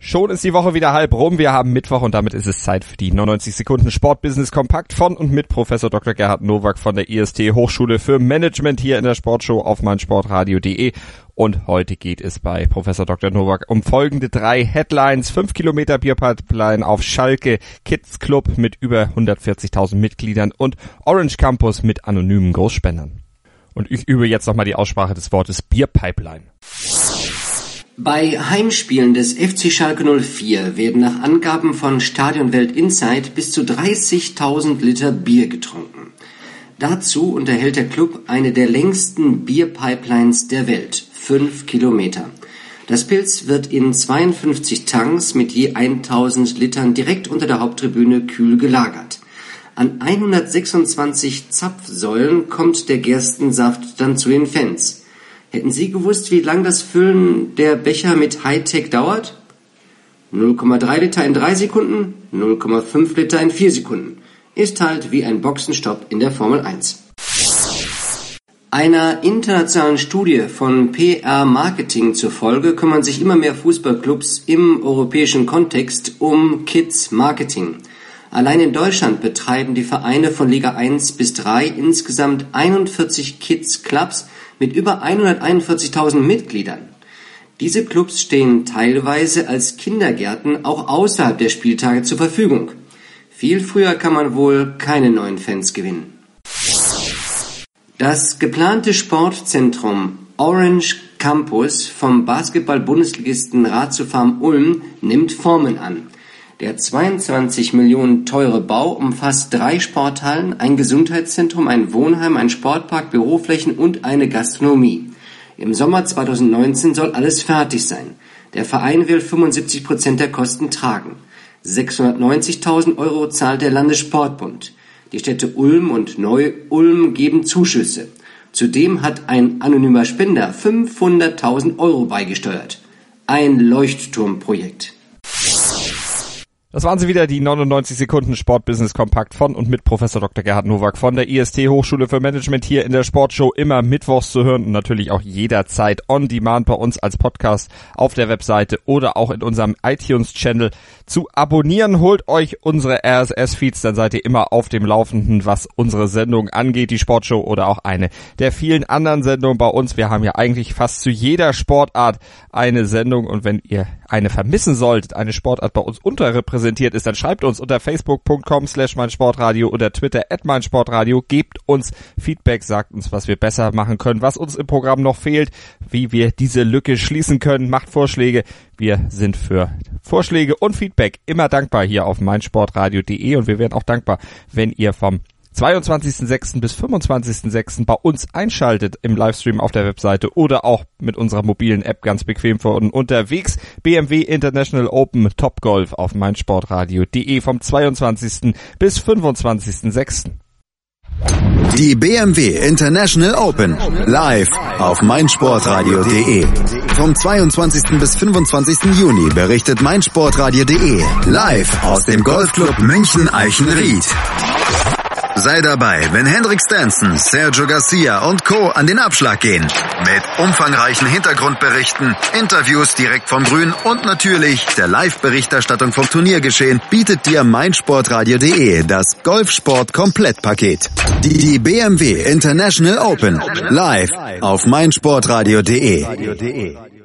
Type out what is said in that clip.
Schon ist die Woche wieder halb rum. Wir haben Mittwoch und damit ist es Zeit für die 99 Sekunden Sportbusiness Kompakt von und mit Professor Dr. Gerhard Nowak von der IST Hochschule für Management hier in der Sportshow auf meinsportradio.de. Und heute geht es bei Professor Dr. Nowak um folgende drei Headlines. Fünf Kilometer Bierpipeline auf Schalke, Kids Club mit über 140.000 Mitgliedern und Orange Campus mit anonymen Großspendern. Und ich übe jetzt nochmal die Aussprache des Wortes Bierpipeline. Bei Heimspielen des FC Schalke 04 werden nach Angaben von Stadionwelt Insight bis zu 30.000 Liter Bier getrunken. Dazu unterhält der Club eine der längsten Bierpipelines der Welt, 5 Kilometer. Das Pilz wird in 52 Tanks mit je 1000 Litern direkt unter der Haupttribüne kühl gelagert. An 126 Zapfsäulen kommt der Gerstensaft dann zu den Fans. Hätten Sie gewusst, wie lang das Füllen der Becher mit Hightech dauert? 0,3 Liter in 3 Sekunden, 0,5 Liter in 4 Sekunden. Ist halt wie ein Boxenstopp in der Formel 1. Einer internationalen Studie von PR Marketing zufolge kümmern sich immer mehr Fußballclubs im europäischen Kontext um Kids Marketing. Allein in Deutschland betreiben die Vereine von Liga 1 bis 3 insgesamt 41 Kids Clubs mit über 141.000 Mitgliedern. Diese Clubs stehen teilweise als Kindergärten auch außerhalb der Spieltage zur Verfügung. Viel früher kann man wohl keine neuen Fans gewinnen. Das geplante Sportzentrum Orange Campus vom Basketball-Bundesligisten Ratiofarm Ulm nimmt Formen an. Der 22 Millionen teure Bau umfasst drei Sporthallen, ein Gesundheitszentrum, ein Wohnheim, ein Sportpark, Büroflächen und eine Gastronomie. Im Sommer 2019 soll alles fertig sein. Der Verein will 75 Prozent der Kosten tragen. 690.000 Euro zahlt der Landessportbund. Die Städte Ulm und Neu-Ulm geben Zuschüsse. Zudem hat ein anonymer Spender 500.000 Euro beigesteuert. Ein Leuchtturmprojekt. Das waren sie wieder, die 99 Sekunden Sportbusiness Kompakt von und mit Professor Dr. Gerhard Nowak von der IST Hochschule für Management hier in der Sportshow immer mittwochs zu hören und natürlich auch jederzeit on demand bei uns als Podcast auf der Webseite oder auch in unserem iTunes Channel zu abonnieren. Holt euch unsere RSS Feeds, dann seid ihr immer auf dem Laufenden, was unsere Sendung angeht, die Sportshow oder auch eine der vielen anderen Sendungen bei uns. Wir haben ja eigentlich fast zu jeder Sportart eine Sendung und wenn ihr eine vermissen solltet, eine Sportart bei uns unterrepräsentiert ist, dann schreibt uns unter facebook.com slash meinsportradio oder twitter at meinsportradio, gebt uns Feedback, sagt uns, was wir besser machen können, was uns im Programm noch fehlt, wie wir diese Lücke schließen können, macht Vorschläge. Wir sind für Vorschläge und Feedback immer dankbar hier auf meinsportradio.de und wir wären auch dankbar, wenn ihr vom 22.06. bis 25.06. bei uns einschaltet im Livestream auf der Webseite oder auch mit unserer mobilen App ganz bequem und unterwegs. BMW International Open Top Golf auf meinsportradio.de vom 22. bis 25.06. Die BMW International Open live auf meinsportradio.de. Vom 22. bis 25. Juni berichtet meinsportradio.de live aus dem Golfclub München Eichenried. Sei dabei, wenn Hendrik Stenson, Sergio Garcia und Co. an den Abschlag gehen. Mit umfangreichen Hintergrundberichten, Interviews direkt vom Grün und natürlich der Live-Berichterstattung vom Turniergeschehen bietet dir meinsportradio.de das Golfsport-Komplettpaket. Die BMW International Open live auf meinsportradio.de.